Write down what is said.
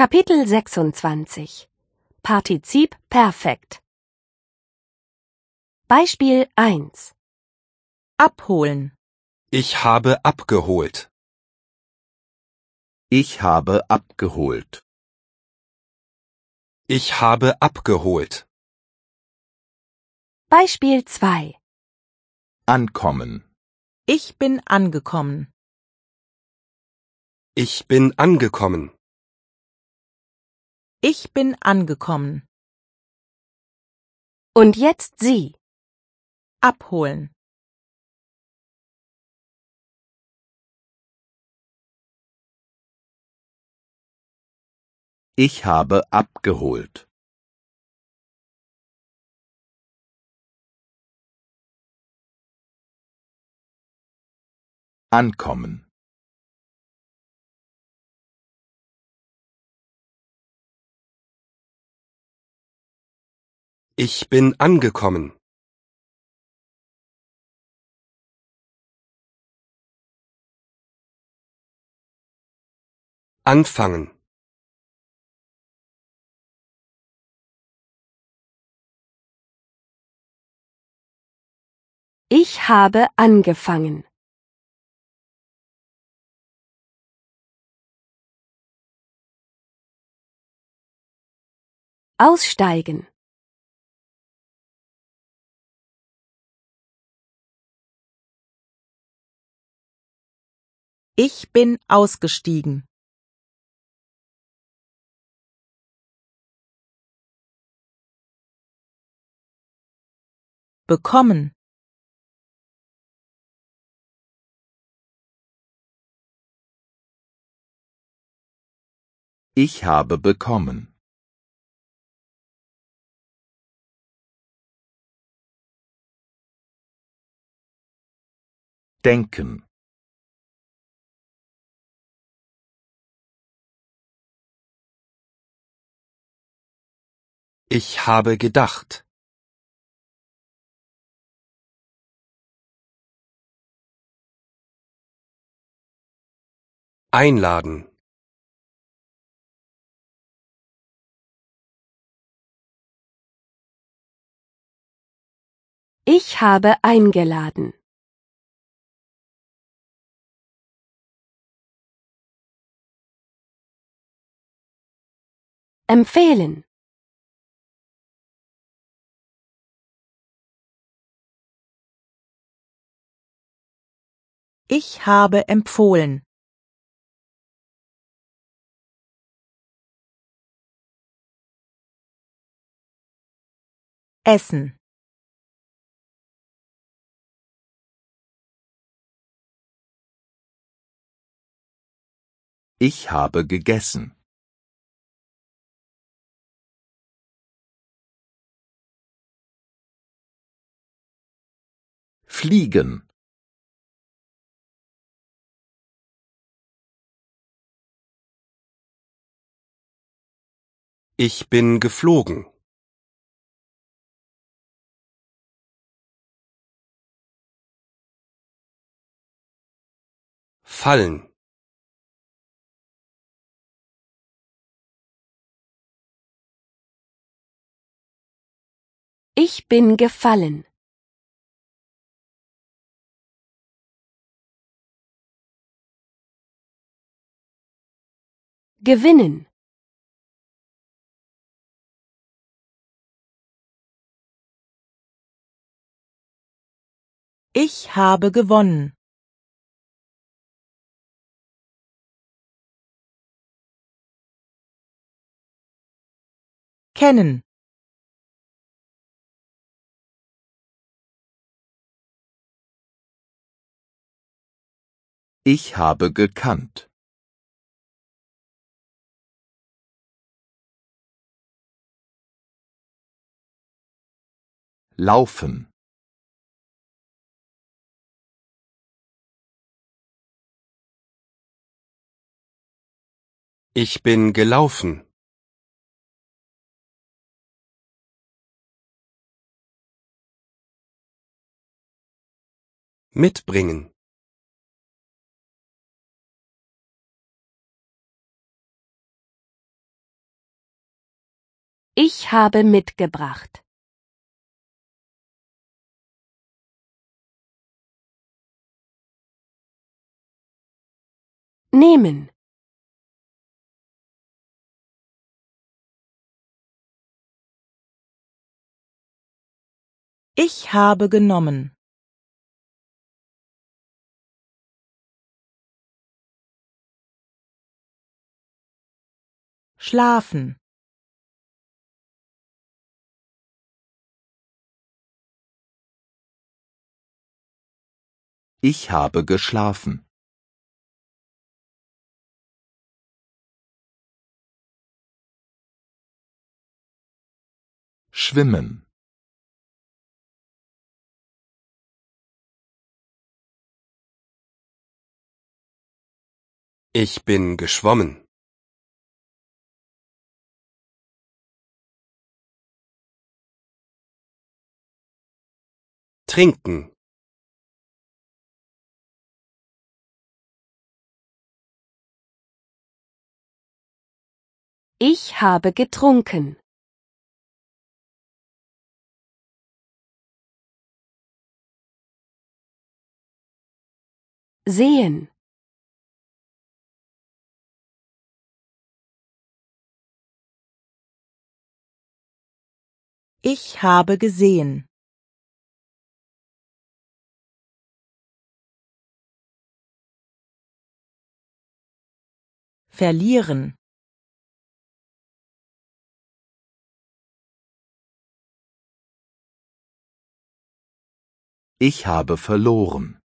Kapitel 26 Partizip Perfekt Beispiel 1 Abholen. Ich habe abgeholt. Ich habe abgeholt. Ich habe abgeholt. Beispiel 2 Ankommen. Ich bin angekommen. Ich bin angekommen. Ich bin angekommen. Und jetzt Sie. Abholen. Ich habe abgeholt. Ankommen. Ich bin angekommen. Anfangen. Ich habe angefangen. Aussteigen. Ich bin ausgestiegen. Bekommen. Ich habe bekommen. Denken. Ich habe gedacht. Einladen. Ich habe eingeladen. Empfehlen. Ich habe empfohlen. Essen. Ich habe gegessen. Fliegen. Ich bin geflogen. Fallen. Ich bin gefallen. Gewinnen. Ich habe gewonnen. Kennen. Ich habe gekannt. Laufen. Ich bin gelaufen. Mitbringen. Ich habe mitgebracht. Nehmen. Ich habe genommen. Schlafen. Ich habe geschlafen. Schwimmen. Ich bin geschwommen. Trinken. Ich habe getrunken. Sehen. Ich habe gesehen. Verlieren. Ich habe verloren.